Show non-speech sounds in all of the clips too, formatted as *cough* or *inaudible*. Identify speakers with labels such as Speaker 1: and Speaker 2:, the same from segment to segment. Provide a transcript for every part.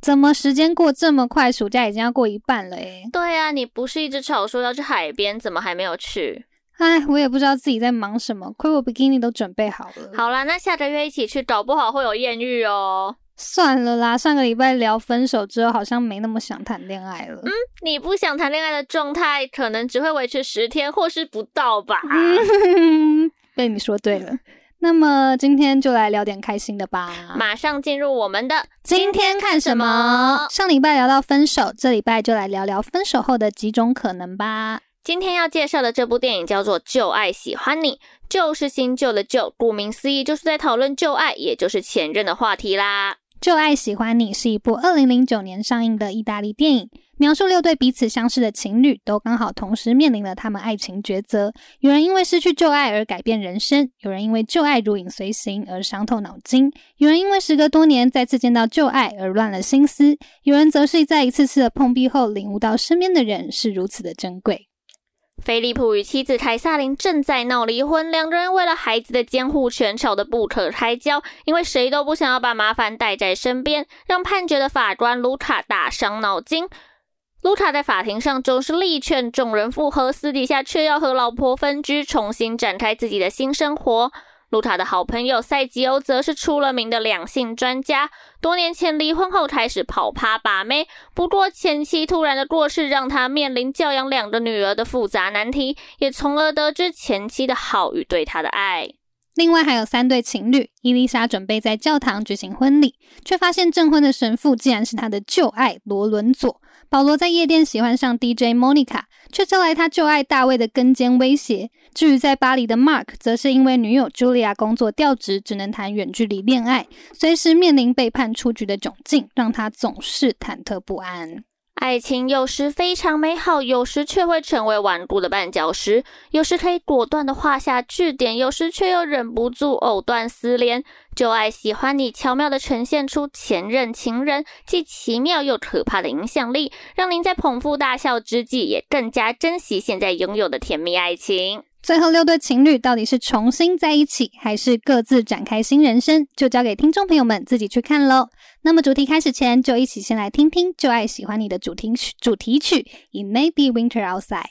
Speaker 1: 怎么时间过这么快？暑假已经要过一半了诶。
Speaker 2: 对啊，你不是一直吵说要去海边，怎么还没有去？
Speaker 1: 唉，我也不知道自己在忙什么，亏我比基尼都准备好了。
Speaker 2: 好啦，那下个月一起去，搞不好会有艳遇哦。
Speaker 1: 算了啦，上个礼拜聊分手之后，好像没那么想谈恋爱了。
Speaker 2: 嗯，你不想谈恋爱的状态，可能只会维持十天或是不到吧。
Speaker 1: 嗯，*laughs* 被你说对了。那么今天就来聊点开心的吧。
Speaker 2: 马上进入我们的
Speaker 1: 今天看什么？上礼拜聊到分手，这礼拜就来聊聊分手后的几种可能吧。
Speaker 2: 今天要介绍的这部电影叫做《旧爱喜欢你》，旧是新旧的旧，顾名思义就是在讨论旧爱，也就是前任的话题啦。
Speaker 1: 《旧爱喜欢你》是一部二零零九年上映的意大利电影。描述六对彼此相识的情侣，都刚好同时面临了他们爱情抉择。有人因为失去旧爱而改变人生，有人因为旧爱如影随形而伤透脑筋，有人因为时隔多年再次见到旧爱而乱了心思，有人则是在一次次的碰壁后领悟到身边的人是如此的珍贵。
Speaker 2: 菲利普与妻子凯萨琳正在闹离婚，两个人为了孩子的监护权吵得不可开交，因为谁都不想要把麻烦带在身边，让判决的法官卢卡大伤脑筋。卢卡在法庭上总是力劝众人复合，私底下却要和老婆分居，重新展开自己的新生活。露塔的好朋友塞吉欧则是出了名的两性专家，多年前离婚后开始跑趴把妹，不过前妻突然的过世让他面临教养两个女儿的复杂难题，也从而得知前妻的好与对他的爱。
Speaker 1: 另外还有三对情侣，伊丽莎准备在教堂举行婚礼，却发现证婚的神父竟然是他的旧爱罗伦佐。保罗在夜店喜欢上 DJ Monica，却招来他旧爱大卫的跟监威胁。至于在巴黎的 Mark，则是因为女友 Julia 工作调职，只能谈远距离恋爱，随时面临被判出局的窘境，让他总是忐忑不安。
Speaker 2: 爱情有时非常美好，有时却会成为顽固的绊脚石；有时可以果断的画下句点，有时却又忍不住藕断丝连。旧爱喜欢你，巧妙的呈现出前任情人既奇妙又可怕的影响力，让您在捧腹大笑之际，也更加珍惜现在拥有的甜蜜爱情。
Speaker 1: 最后六对情侣到底是重新在一起，还是各自展开新人生，就交给听众朋友们自己去看喽。那么主题开始前，就一起先来听听《就爱喜欢你》的主题曲，主题曲《It May Be Winter Outside》。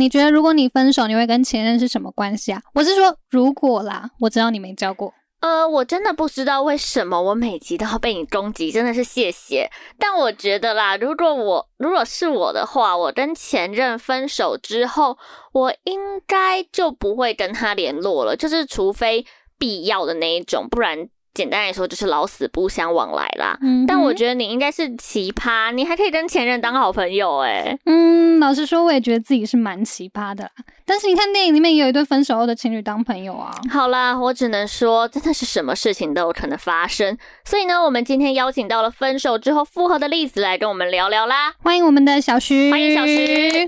Speaker 1: 你觉得如果你分手，你会跟前任是什么关系啊？我是说，如果啦，我知道你没交过。
Speaker 2: 呃，我真的不知道为什么我每集都要被你攻击，真的是谢谢。但我觉得啦，如果我如果是我的话，我跟前任分手之后，我应该就不会跟他联络了，就是除非必要的那一种，不然。简单来说就是老死不相往来啦。嗯，但我觉得你应该是奇葩，你还可以跟前任当好朋友诶。
Speaker 1: 嗯，老实说，我也觉得自己是蛮奇葩的。但是你看电影里面也有一对分手后的情侣当朋友啊。
Speaker 2: 好啦，我只能说，真的是什么事情都有可能发生。所以呢，我们今天邀请到了分手之后复合的例子来跟我们聊聊啦。
Speaker 1: 欢迎我们的小徐，
Speaker 2: 欢迎小徐。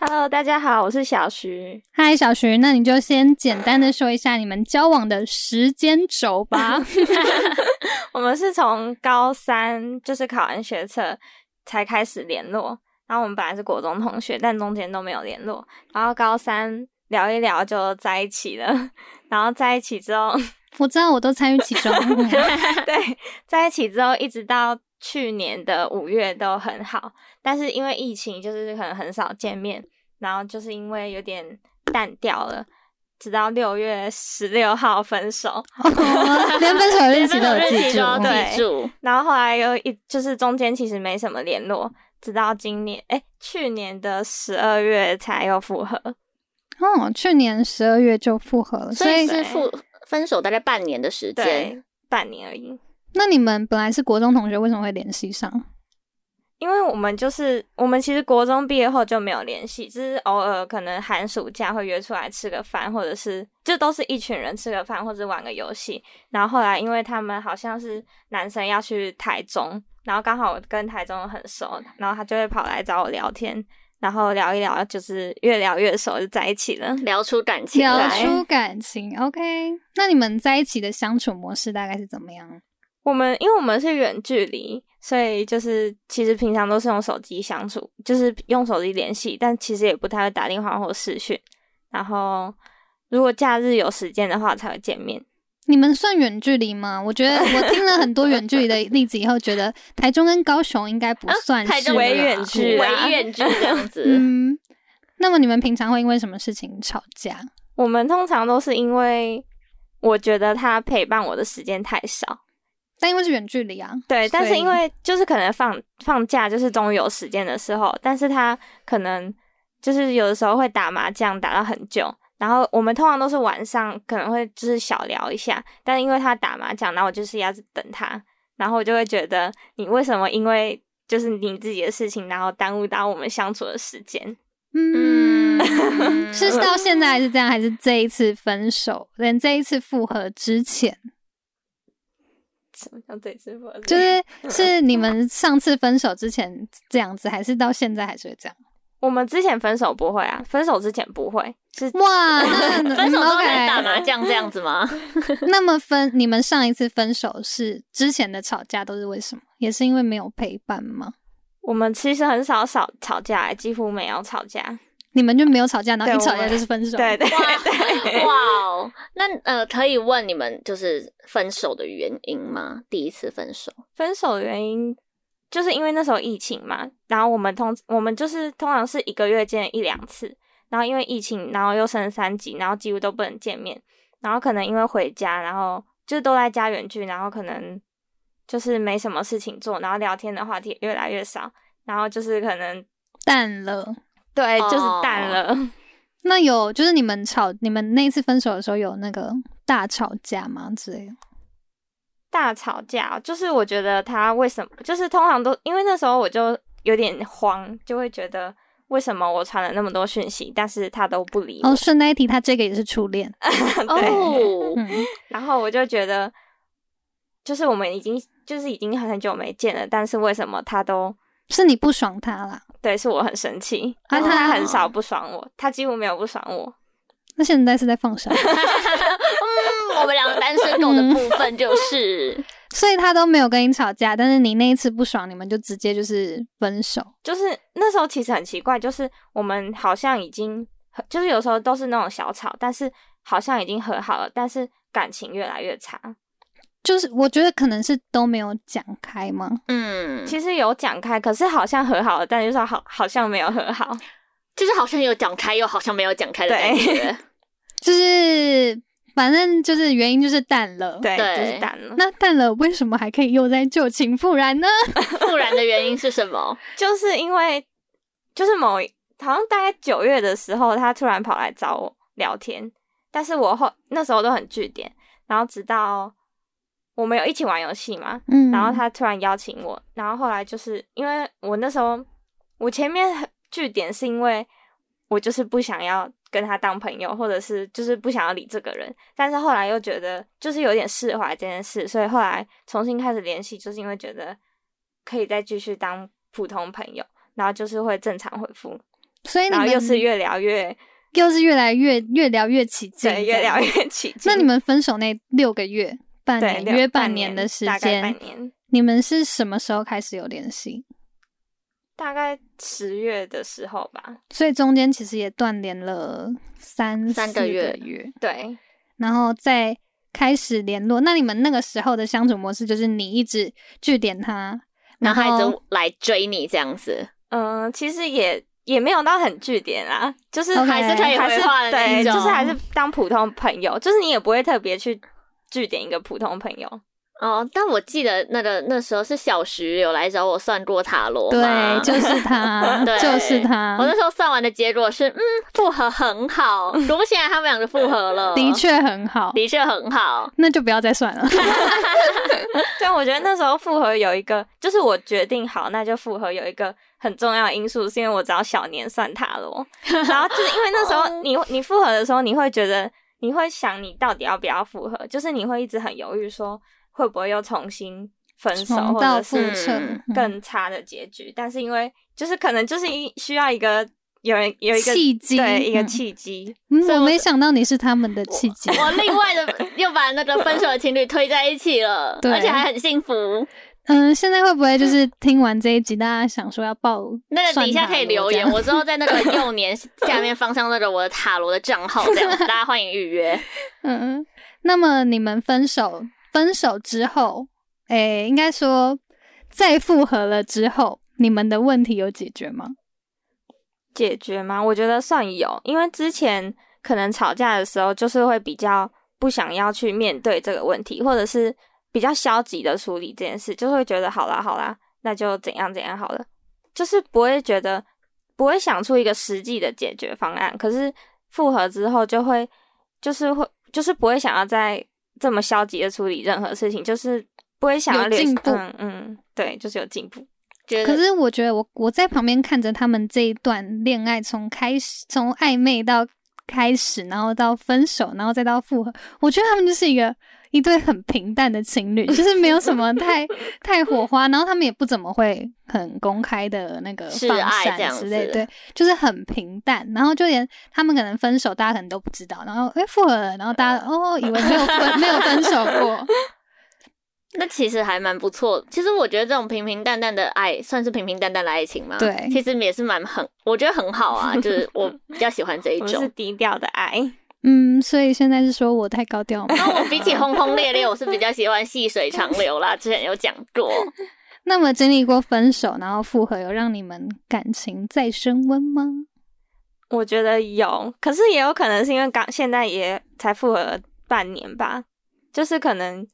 Speaker 3: Hello，大家好，我是小徐。
Speaker 1: 嗨，小徐，那你就先简单的说一下你们交往的时间轴吧。*laughs* *laughs*
Speaker 3: 我们是从高三就是考完学测才开始联络，然后我们本来是国中同学，但中间都没有联络。然后高三聊一聊就在一起了，然后在一起之后，
Speaker 1: 我知道我都参与其中。*laughs*
Speaker 3: 对，在一起之后一直到。去年的五月都很好，但是因为疫情，就是可能很少见面，然后就是因为有点淡掉了，直到六月十六号分手，
Speaker 1: 哦、连分手日期都有记住，
Speaker 3: 对。然后后来又一就是中间其实没什么联络，直到今年哎、欸、去年的十二月才又复合。
Speaker 1: 哦，去年十二月就复合了，
Speaker 2: 所以是复分手大概半年的时间，
Speaker 3: 半年而已。
Speaker 1: 那你们本来是国中同学，为什么会联系上？
Speaker 3: 因为我们就是我们其实国中毕业后就没有联系，只是偶尔可能寒暑假会约出来吃个饭，或者是就都是一群人吃个饭或者玩个游戏。然后后来因为他们好像是男生要去台中，然后刚好我跟台中很熟，然后他就会跑来找我聊天，然后聊一聊，就是越聊越熟，就在一起了，
Speaker 2: 聊出感情，
Speaker 1: 聊出感情。OK，那你们在一起的相处模式大概是怎么样？
Speaker 3: 我们因为我们是远距离，所以就是其实平常都是用手机相处，就是用手机联系，但其实也不太会打电话或视讯。然后如果假日有时间的话才会见面。
Speaker 1: 你们算远距离吗？我觉得我听了很多远距离的例子以后，觉得台中跟高雄应该不算是远
Speaker 3: 距，
Speaker 2: 微远距这样子。
Speaker 1: 嗯，那么你们平常会因为什么事情吵架？
Speaker 3: 我们通常都是因为我觉得他陪伴我的时间太少。
Speaker 1: 但因为是远距离啊，
Speaker 3: 对，但是因为就是可能放放假，就是终于有时间的时候，但是他可能就是有的时候会打麻将打到很久，然后我们通常都是晚上可能会就是小聊一下，但是因为他打麻将，然后我就是要等他，然后我就会觉得你为什么因为就是你自己的事情，然后耽误到我们相处的时间？
Speaker 1: 嗯，是到现在还是这样，还是这一次分手，连这一次复合之前？
Speaker 3: 什么叫？
Speaker 1: 就是 *laughs* 是你们上次分手之前这样子，还是到现在还是会这样？
Speaker 3: 我们之前分手不会啊，分手之前不会。是
Speaker 1: 哇，*laughs* 那 *laughs*
Speaker 2: 分手之前打麻将这样子吗？
Speaker 1: 那么分你们上一次分手是之前的吵架都是为什么？也是因为没有陪伴吗？
Speaker 3: 我们其实很少少吵架，几乎没有吵架。
Speaker 1: 你们就没有吵架，然后一吵架就是分手。
Speaker 3: 对对对，
Speaker 2: 对，哇哦！那呃，可以问你们就是分手的原因吗？第一次分手，
Speaker 3: 分手的原因就是因为那时候疫情嘛。然后我们通我们就是通常是一个月见一两次，然后因为疫情，然后又升三级，然后几乎都不能见面。然后可能因为回家，然后就都在家远距，然后可能就是没什么事情做，然后聊天的话题越来越少，然后就是可能
Speaker 1: 淡了。
Speaker 3: 对，就是淡了。Oh. *laughs*
Speaker 1: 那有，就是你们吵，你们那次分手的时候有那个大吵架吗？之类的？
Speaker 3: 大吵架，就是我觉得他为什么，就是通常都因为那时候我就有点慌，就会觉得为什么我传了那么多讯息，但是他都不理我。
Speaker 1: 哦，顺带一提，他这个也是初恋。*laughs*
Speaker 3: 对。Oh. *laughs* 然后我就觉得，就是我们已经就是已经很久没见了，但是为什么他都？
Speaker 1: 是你不爽他啦？
Speaker 3: 对，是我很生气，但是他很少不爽我，他几乎没有不爽我。
Speaker 1: 那现在是在放闪？*laughs*
Speaker 2: 嗯，我们两个单身狗的部分就 *laughs* 是，
Speaker 1: 所以他都没有跟你吵架，但是你那一次不爽，你们就直接就是分手。
Speaker 3: 就是那时候其实很奇怪，就是我们好像已经，就是有时候都是那种小吵，但是好像已经和好了，但是感情越来越差。
Speaker 1: 就是我觉得可能是都没有讲开吗？
Speaker 3: 嗯，其实有讲开，可是好像和好了，但就是好好像没有和好。*laughs*
Speaker 2: 就是好像有讲开，又好像没有讲开的感觉。*laughs*
Speaker 1: 就是反正就是原因就是淡了，
Speaker 3: 对，
Speaker 2: 对
Speaker 3: 就是淡了。
Speaker 1: 那淡了为什么还可以又在旧情复燃呢？*laughs*
Speaker 2: 复燃的原因是什么？
Speaker 3: 就是因为就是某一好像大概九月的时候，他突然跑来找我聊天，但是我后那时候都很据点，然后直到我们有一起玩游戏嘛，
Speaker 1: 嗯，
Speaker 3: 然后他突然邀请我，然后后来就是因为我那时候我前面很句点是因为我就是不想要跟他当朋友，或者是就是不想要理这个人，但是后来又觉得就是有点释怀这件事，所以后来重新开始联系，就是因为觉得可以再继续当普通朋友，然后就是会正常回复，
Speaker 1: 所以你们
Speaker 3: 然后又是越聊越
Speaker 1: 又是越来越越聊越起劲，
Speaker 3: 对，越聊越起劲。
Speaker 1: 那你们分手那六个月、半年、约半
Speaker 3: 半
Speaker 1: 年的时
Speaker 3: 大概半
Speaker 1: 间，
Speaker 3: 年，
Speaker 1: 你们是什么时候开始有联系？
Speaker 3: 大概十月的时候吧。
Speaker 1: 所以中间其实也断联了三
Speaker 2: 三个月
Speaker 1: 四个月，
Speaker 3: 对，
Speaker 1: 然后再开始联络。那你们那个时候的相处模式就是你一直据点他，
Speaker 2: 然后
Speaker 1: 然后
Speaker 2: 他一直来追你这样子，
Speaker 3: 嗯，其实也也没有到很据点啊，就是还是可以
Speaker 2: 还是
Speaker 3: 回话的那种，就是
Speaker 2: 还
Speaker 3: 是当普通朋友，就是你也不会特别去句点一个普通朋友。
Speaker 2: 哦，但我记得那个那时候是小徐有来找我算过塔罗嘛，
Speaker 1: 对，就是他，*laughs*
Speaker 2: 对
Speaker 1: 就是他。
Speaker 2: 我那时候算完的结果是，嗯，复合很好，*laughs* 果不其然，他们两个复合了，
Speaker 1: 的确很好，
Speaker 2: 的确很好。
Speaker 1: 那就不要再算了。*laughs*
Speaker 3: 对，我觉得那时候复合有一个，就是我决定好，那就复合有一个很重要的因素，是因为我找小年算塔罗，然后就是因为那时候你你复合的时候，你会觉得你会想你到底要不要复合，就是你会一直很犹豫说。会不会又重新分手，或者是更差的结局？但是因为就是可能就是一需要一个有人有一个
Speaker 1: 契机，
Speaker 3: 对一个契机。
Speaker 1: 嗯，我没想到你是他们的契机。
Speaker 2: 我另外的 *laughs* 又把那个分手的情侣推在一起了，而且还很幸福。
Speaker 1: 嗯，现在会不会就是听完这一集，大家想说要报 *laughs*
Speaker 2: 那个底下可以留言，我之后在那个 *laughs* 幼年下面放上那个我的塔罗的账号，这样子大家欢迎预约。*laughs*
Speaker 1: 嗯，那么你们分手？分手之后，诶、欸，应该说再复合了之后，你们的问题有解决吗？
Speaker 3: 解决吗？我觉得算有，因为之前可能吵架的时候，就是会比较不想要去面对这个问题，或者是比较消极的处理这件事，就会觉得好啦好啦，那就怎样怎样好了，就是不会觉得不会想出一个实际的解决方案。可是复合之后，就会就是会就是不会想要再。这么消极的处理任何事情，就是不会想要
Speaker 1: 进步。
Speaker 3: 嗯嗯，对，就是有进步。
Speaker 1: 可是我觉得我我在旁边看着他们这一段恋爱，从开始从暧昧到开始，然后到分手，然后再到复合，我觉得他们就是一个一对很平淡的情侣，就是没有什么太 *laughs* 太火花，然后他们也不怎么会很公开的那个放闪之类，对，就是很平淡。然后就连他们可能分手，大家可能都不知道，然后哎复合了，然后大家哦以为没有分没有分手过。*laughs*
Speaker 2: 那其实还蛮不错。其实我觉得这种平平淡淡的爱，算是平平淡淡的爱情吗？
Speaker 1: 对，
Speaker 2: 其实也是蛮很，我觉得很好啊。就是我比较喜欢这一 *laughs* 种，
Speaker 3: 是低调的爱。
Speaker 1: 嗯，所以现在是说我太高调吗？
Speaker 2: 那我比起轰轰烈烈，我是比较喜欢细水长流啦。之前有讲过。*laughs*
Speaker 1: 那么经历过分手，然后复合，有让你们感情再升温吗？
Speaker 3: 我觉得有，可是也有可能是因为刚现在也才复合半年吧，就是可能。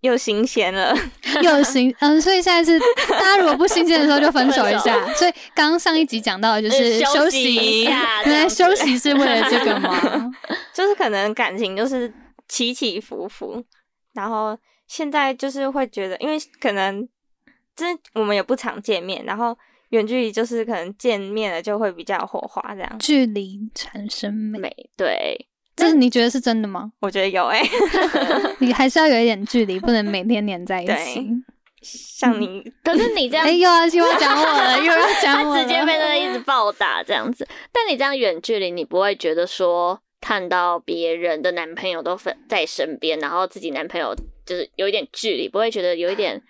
Speaker 3: 又新鲜了，*laughs*
Speaker 1: 又新嗯，所以现在是大家如果不新鲜的时候就分手一下。所以刚刚上一集讲到的就是休息一下，原来休息是为了这个吗？*laughs*
Speaker 3: 就是可能感情就是起起伏伏，然后现在就是会觉得，因为可能这我们也不常见面，然后远距离就是可能见面了就会比较火花，这样
Speaker 1: 距离产生美，
Speaker 2: 对。
Speaker 1: 这是你觉得是真的吗？
Speaker 3: 我觉得有诶、欸，*laughs*
Speaker 1: 你还是要有一点距离，不能每天黏在一起。
Speaker 3: 像你，嗯、
Speaker 2: 可是你这样，
Speaker 1: 哎呦，*laughs* 又要讲我了，又要讲我了，
Speaker 2: 直接被他一直暴打这样子。但你这样远距离，你不会觉得说看到别人的男朋友都在身边，然后自己男朋友就是有一点距离，不会觉得有一点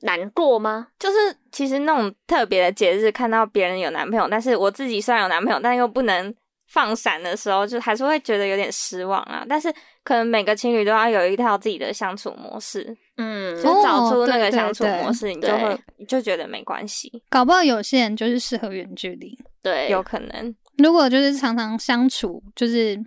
Speaker 2: 难过吗？
Speaker 3: 就是其实那种特别的节日，看到别人有男朋友，但是我自己虽然有男朋友，但又不能。放闪的时候，就还是会觉得有点失望啊。但是可能每个情侣都要有一套自己的相处模式，
Speaker 2: 嗯，
Speaker 3: 就找出那个相处模式，
Speaker 1: 哦、
Speaker 3: 你就会就觉得没关系。
Speaker 1: 搞不好有些人就是适合远距离，
Speaker 2: 对，
Speaker 3: 有可能。
Speaker 1: 如果就是常常相处，就是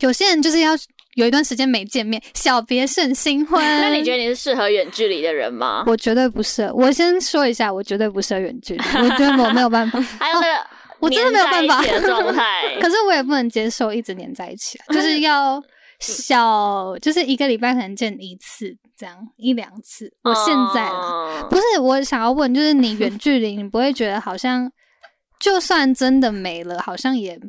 Speaker 1: 有些人就是要有一段时间没见面，小别胜新婚。*laughs*
Speaker 2: 那你觉得你是适合远距离的人吗？
Speaker 1: 我绝对不适合。我先说一下，我绝对不适合远距离。我觉得我没有办法。*laughs*
Speaker 2: 还有那个、哦，
Speaker 1: 我真的没有办法
Speaker 2: 的状态。*laughs*
Speaker 1: 可是我也不能接受一直黏在一起，*laughs* 就是要小，就是一个礼拜可能见一次，这样一两次。我现在了，不是我想要问，就是你远距离，你不会觉得好像？就算真的没了，好像也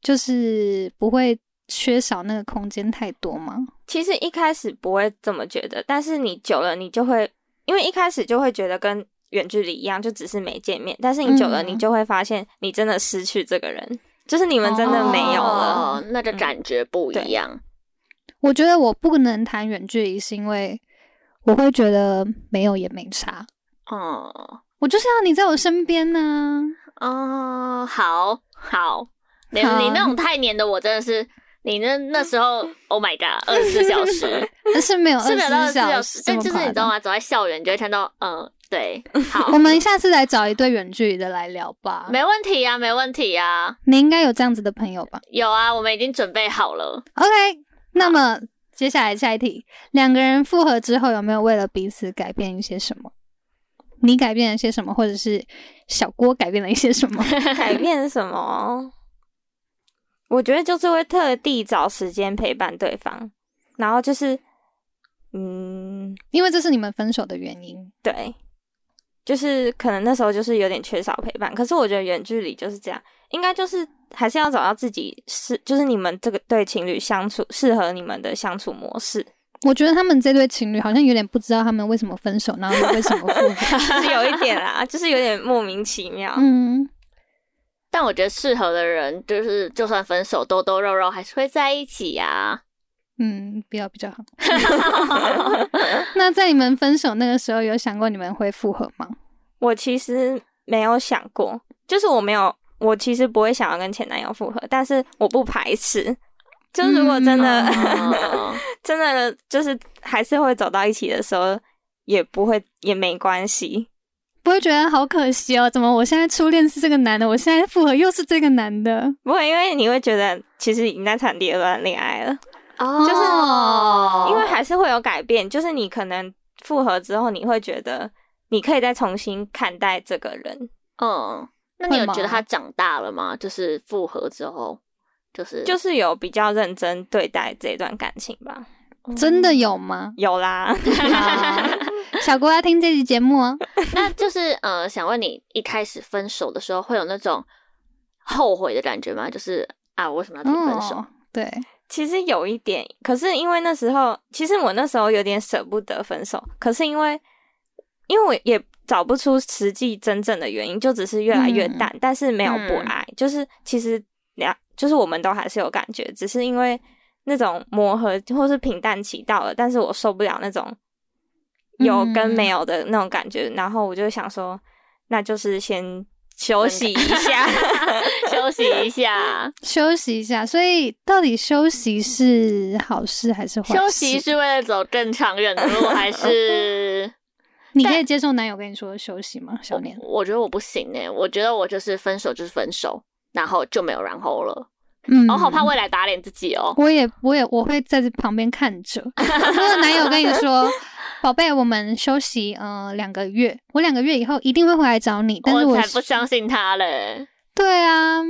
Speaker 1: 就是不会缺少那个空间太多吗？
Speaker 3: 其实一开始不会这么觉得，但是你久了，你就会因为一开始就会觉得跟远距离一样，就只是没见面。但是你久了，你就会发现你真的失去这个人，嗯、就是你们真的没有了，
Speaker 2: 哦、那个感觉不一样、嗯。
Speaker 1: 我觉得我不能谈远距离，是因为我会觉得没有也没差。哦，我就是要你在我身边呢、啊。
Speaker 2: 哦、uh，好好，你你那种太黏的，我真的是你那那时候，*laughs* Oh my god，二十四小时，*laughs*
Speaker 1: 但是没有
Speaker 2: 是没有二十四小
Speaker 1: 小
Speaker 2: 时，但就是你知道吗？走在校园，你就会看到，嗯，对，*laughs* 好，
Speaker 1: 我们下次来找一对远距离的来聊吧，
Speaker 2: 没问题呀、啊，没问题呀、啊，
Speaker 1: 你应该有这样子的朋友吧？
Speaker 2: 有啊，我们已经准备好了。
Speaker 1: OK，那么接下来下一题，两个人复合之后，有没有为了彼此改变一些什么？你改变了些什么，或者是小郭改变了一些什么？*laughs*
Speaker 3: 改变什么？我觉得就是会特地找时间陪伴对方，然后就是，嗯，
Speaker 1: 因为这是你们分手的原因。
Speaker 3: 对，就是可能那时候就是有点缺少陪伴。可是我觉得远距离就是这样，应该就是还是要找到自己是，就是你们这个对情侣相处适合你们的相处模式。
Speaker 1: 我觉得他们这对情侣好像有点不知道他们为什么分手，然后又为什么复合，*laughs*
Speaker 3: 是有一点啦，就是有点莫名其妙。*laughs*
Speaker 1: 嗯，
Speaker 2: 但我觉得适合的人，就是就算分手，兜兜肉肉还是会在一起呀、啊。
Speaker 1: 嗯，比较比较好。*laughs* 那在你们分手那个时候，有想过你们会复合吗？
Speaker 3: 我其实没有想过，就是我没有，我其实不会想要跟前男友复合，但是我不排斥。就如果真的、嗯、*laughs* 真的就是还是会走到一起的时候，也不会也没关系，
Speaker 1: 不会觉得好可惜哦。怎么我现在初恋是这个男的，我现在复合又是这个男的？
Speaker 3: 不会，因为你会觉得其实已经在谈第二段恋爱了。
Speaker 2: 哦，
Speaker 3: 就是因为还是会有改变，就是你可能复合之后，你会觉得你可以再重新看待这个人。
Speaker 2: 嗯，那你有觉得他长大了吗？就是复合之后。就是
Speaker 3: 就是有比较认真对待这段感情吧。
Speaker 1: 真的有吗？
Speaker 3: 有啦。*laughs* *laughs*
Speaker 1: 小郭要听这期节目哦。*laughs*
Speaker 2: 那就是呃，想问你，一开始分手的时候会有那种后悔的感觉吗？就是啊，我为什么要提分手？
Speaker 1: 哦，对，
Speaker 3: 其实有一点。可是因为那时候，其实我那时候有点舍不得分手。可是因为，因为我也找不出实际真正的原因，就只是越来越淡，嗯、但是没有不爱，嗯、就是其实两。就是我们都还是有感觉，只是因为那种磨合或是平淡期到了，但是我受不了那种有跟没有的那种感觉，嗯、然后我就想说，那就是先休息一下，*laughs*
Speaker 2: 休息一下，
Speaker 1: 休息一下。所以到底休息是好事还是坏事？
Speaker 2: 休息是为了走更长远的路，还是 *laughs*
Speaker 1: 你可以接受男友跟你说休息吗？小年，
Speaker 2: 我觉得我不行哎、欸，我觉得我就是分手就是分手。然后就没有然后了，
Speaker 1: 嗯，
Speaker 2: 我好怕未来打脸自己哦。
Speaker 1: 我也，我也，我会在这旁边看着。*laughs* 如果男友跟你说：“宝贝，我们休息，呃，两个月，我两个月以后一定会回来找你。”但是我，
Speaker 2: 我才不相信他嘞。
Speaker 1: 对啊，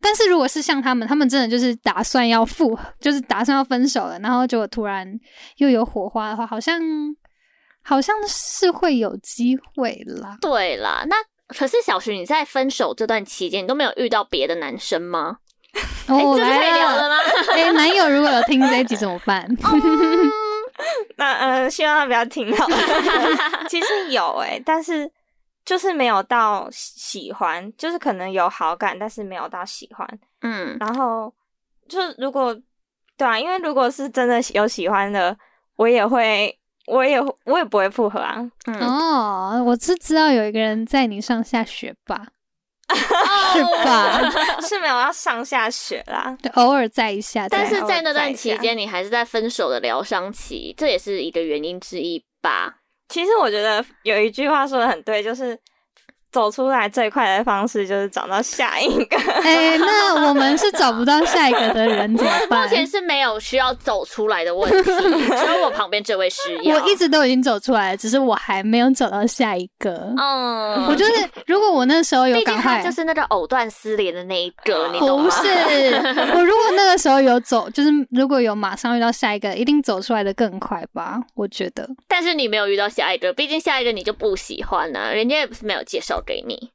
Speaker 1: 但是如果是像他们，他们真的就是打算要复合，就是打算要分手了，然后就突然又有火花的话，好像好像是会有机会啦。
Speaker 2: 对啦，那。可是小徐，你在分手这段期间，你都没有遇到别的男生吗？
Speaker 1: 哦，欸、这是可以
Speaker 2: 聊的吗？
Speaker 1: 哎、欸，男友如果有听这一集怎么办？
Speaker 3: 嗯、*laughs* *laughs* 那呃，希望他不要听到。*laughs* 其实有哎、欸，但是就是没有到喜欢，就是可能有好感，但是没有到喜欢。嗯，然后就是如果对啊，因为如果是真的有喜欢的，我也会。我也我也不会复合啊。
Speaker 1: 嗯、哦，我是知道有一个人在你上下学吧？*laughs* 是吧？
Speaker 3: 是没有要上下学啦，
Speaker 1: 偶尔在一下。
Speaker 2: 但是在那段期间，你还是在分手的疗伤期，这也是一个原因之一吧？
Speaker 3: 其实我觉得有一句话说的很对，就是走出来最快的方式就是找到下一个。*laughs*
Speaker 1: 哎、欸，那我们是找不到下一个的人怎么办？
Speaker 2: 目前是没有需要走出来的问题，只有我旁边这位是要。
Speaker 1: 我一直都已经走出来了，只是我还没有找到下一个。嗯，我就是如果我那时候有赶快，
Speaker 2: 就是那个藕断丝连的那一个，你？
Speaker 1: 不是，*laughs* 我如果那个时候有走，就是如果有马上遇到下一个，一定走出来的更快吧？我觉得。
Speaker 2: 但是你没有遇到下一个，毕竟下一个你就不喜欢呢、啊，人家也不是没有介绍。给你，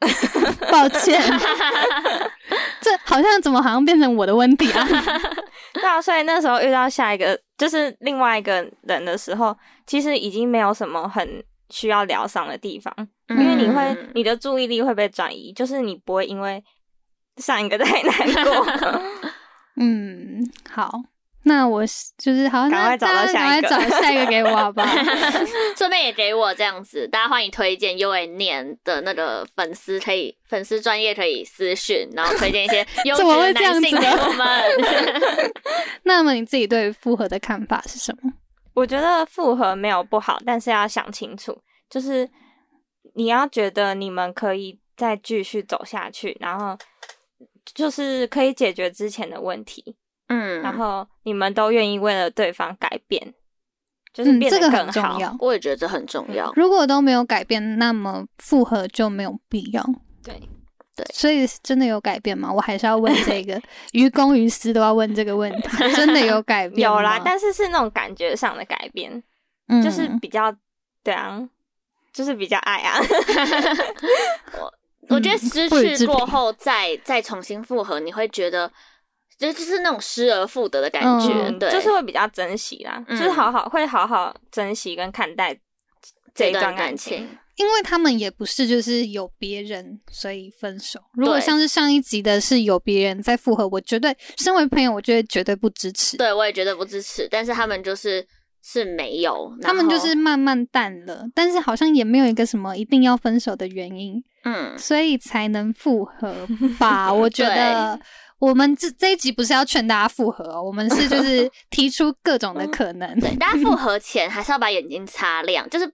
Speaker 2: *laughs*
Speaker 1: 抱歉，*laughs* 这好像怎么好像变成我的问题啊？*laughs*
Speaker 3: 对啊，所以那时候遇到下一个就是另外一个人的时候，其实已经没有什么很需要疗伤的地方，嗯、因为你会你的注意力会被转移，就是你不会因为上一个太难过。
Speaker 1: 嗯，好。那我就是好，
Speaker 3: 赶快找到下一个，
Speaker 1: 赶快找下一个给我好不好？*laughs*
Speaker 2: 顺便也给我这样子，大家欢迎推荐 Uae 的那个粉丝可以粉丝专业可以私讯，然后推荐一些 *laughs* 优质的男性给我们。*laughs*
Speaker 1: 那么你自己对复合的看法是什么？
Speaker 3: 我觉得复合没有不好，但是要想清楚，就是你要觉得你们可以再继续走下去，然后就是可以解决之前的问题。嗯，然后你们都愿意为了对方改变，就是变得更好。嗯，这个很重要。
Speaker 2: 我也觉得这很重要。
Speaker 1: 如果都没有改变，那么复合就没有必要。
Speaker 2: 对对，
Speaker 1: 所以真的有改变吗？我还是要问这个，*laughs* 于公于私都要问这个问题。真的有 *laughs* 改变？
Speaker 3: 有啦，但是是那种感觉上的改变，嗯，就是比较对啊，就是比较爱啊。*laughs*
Speaker 2: 我我觉得失去过后再再重新复合，你会觉得。就就是那种失而复得的感觉，嗯、对，
Speaker 3: 就是会比较珍惜啦，嗯、就是好好会好好珍惜跟看待这一段感情，
Speaker 1: 因为他们也不是就是有别人所以分手。如果像是上一集的是有别人在复合，我绝对身为朋友，我觉得绝对不支持。
Speaker 2: 对，我也绝对不支持。但是他们就是是没有，
Speaker 1: 他们就是慢慢淡了，但是好像也没有一个什么一定要分手的原因，嗯，所以才能复合吧？*laughs* 我觉得。我们这这一集不是要劝大家复合哦，我们是就是 *laughs* 提出各种的可能。
Speaker 2: 对，大家复合前还是要把眼睛擦亮。就是，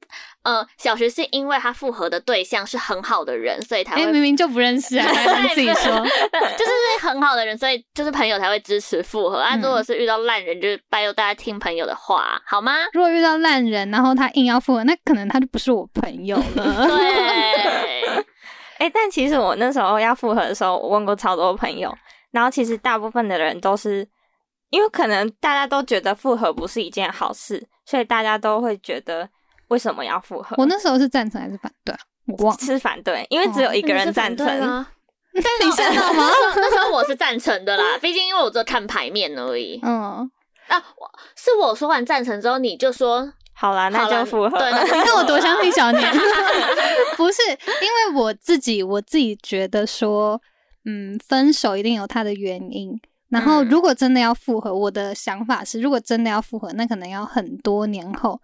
Speaker 2: 呃，小徐是因为他复合的对象是很好的人，所以才会。
Speaker 1: 欸、明明就不认识啊，*laughs* 他自己说，
Speaker 2: 就是很好的人，所以就是朋友才会支持复合。啊，如果是遇到烂人，就是拜托大家听朋友的话，好吗？
Speaker 1: 如果遇到烂人，然后他硬要复合，那可能他就不是我朋友了。
Speaker 2: 对。
Speaker 3: 哎、欸，但其实我那时候要复合的时候，我问过超多朋友。然后其实大部分的人都是，因为可能大家都觉得复合不是一件好事，所以大家都会觉得为什么要复合？
Speaker 1: 我那时候是赞成还是反对？我忘了
Speaker 3: 是反对，因为只有一个人赞成。
Speaker 2: 啊、*laughs* 你知道吗？*laughs* 那时候我是赞成的啦，毕竟因为我只看牌面而已。嗯，啊，是我说完赞成之后，你就说
Speaker 3: 好啦，那就复合。
Speaker 2: 对，*laughs*
Speaker 1: 你看我多相信小年。*laughs* *laughs* 不是，因为我自己，我自己觉得说。嗯，分手一定有他的原因。然后，如果真的要复合，嗯、我的想法是，如果真的要复合，那可能要很多年后，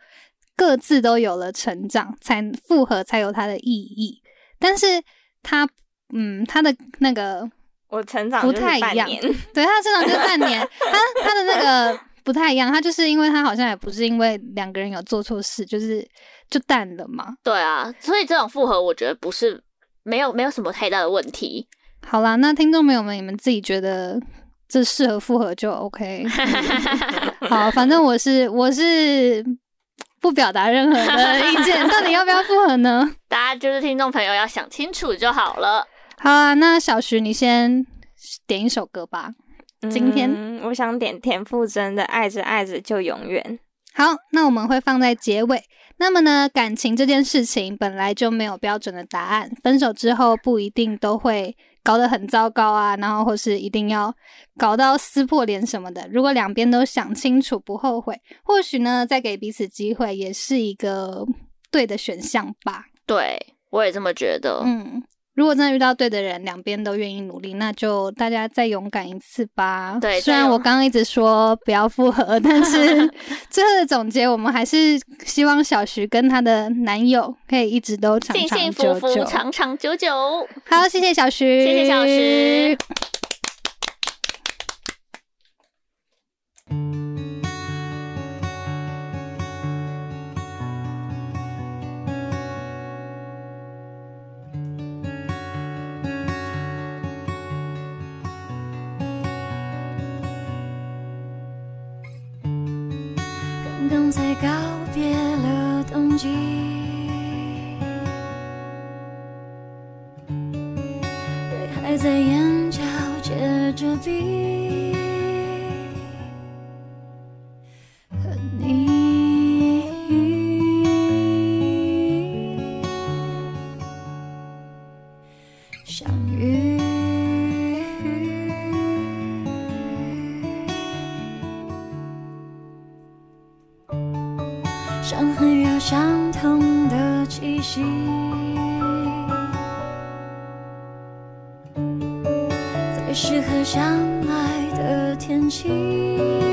Speaker 1: 各自都有了成长，才复合才有它的意义。但是他，嗯，他的那个
Speaker 3: 我成长
Speaker 1: 不太一样，对，他的成长就是半年，他他的那个不太一样，他就是因为他好像也不是因为两个人有做错事，就是就淡了嘛。
Speaker 2: 对啊，所以这种复合，我觉得不是没有没有什么太大的问题。
Speaker 1: 好啦，那听众朋友们，你们自己觉得这适合复合就 OK。*laughs* *laughs* 好，反正我是我是不表达任何的意见，到底要不要复合呢？*laughs*
Speaker 2: 大家就是听众朋友要想清楚就好了。
Speaker 1: 好啊，那小徐你先点一首歌吧。今天、
Speaker 3: 嗯、我想点田馥甄的《爱着爱着就永远》。
Speaker 1: 好，那我们会放在结尾。那么呢，感情这件事情本来就没有标准的答案，分手之后不一定都会。搞得很糟糕啊，然后或是一定要搞到撕破脸什么的。如果两边都想清楚，不后悔，或许呢，再给彼此机会也是一个对的选项吧。
Speaker 2: 对，我也这么觉得。嗯。
Speaker 1: 如果真的遇到对的人，两边都愿意努力，那就大家再勇敢一次吧。
Speaker 2: 对，
Speaker 1: 虽然我刚刚一直说不要复合，但是 *laughs* 最后的总结，我们还是希望小徐跟她的男友可以一直都长长久久，幸幸福福
Speaker 2: 长长久久。
Speaker 1: 好，谢谢小徐，
Speaker 2: 谢谢小徐。
Speaker 4: 告别了冬季。适合相爱的天气。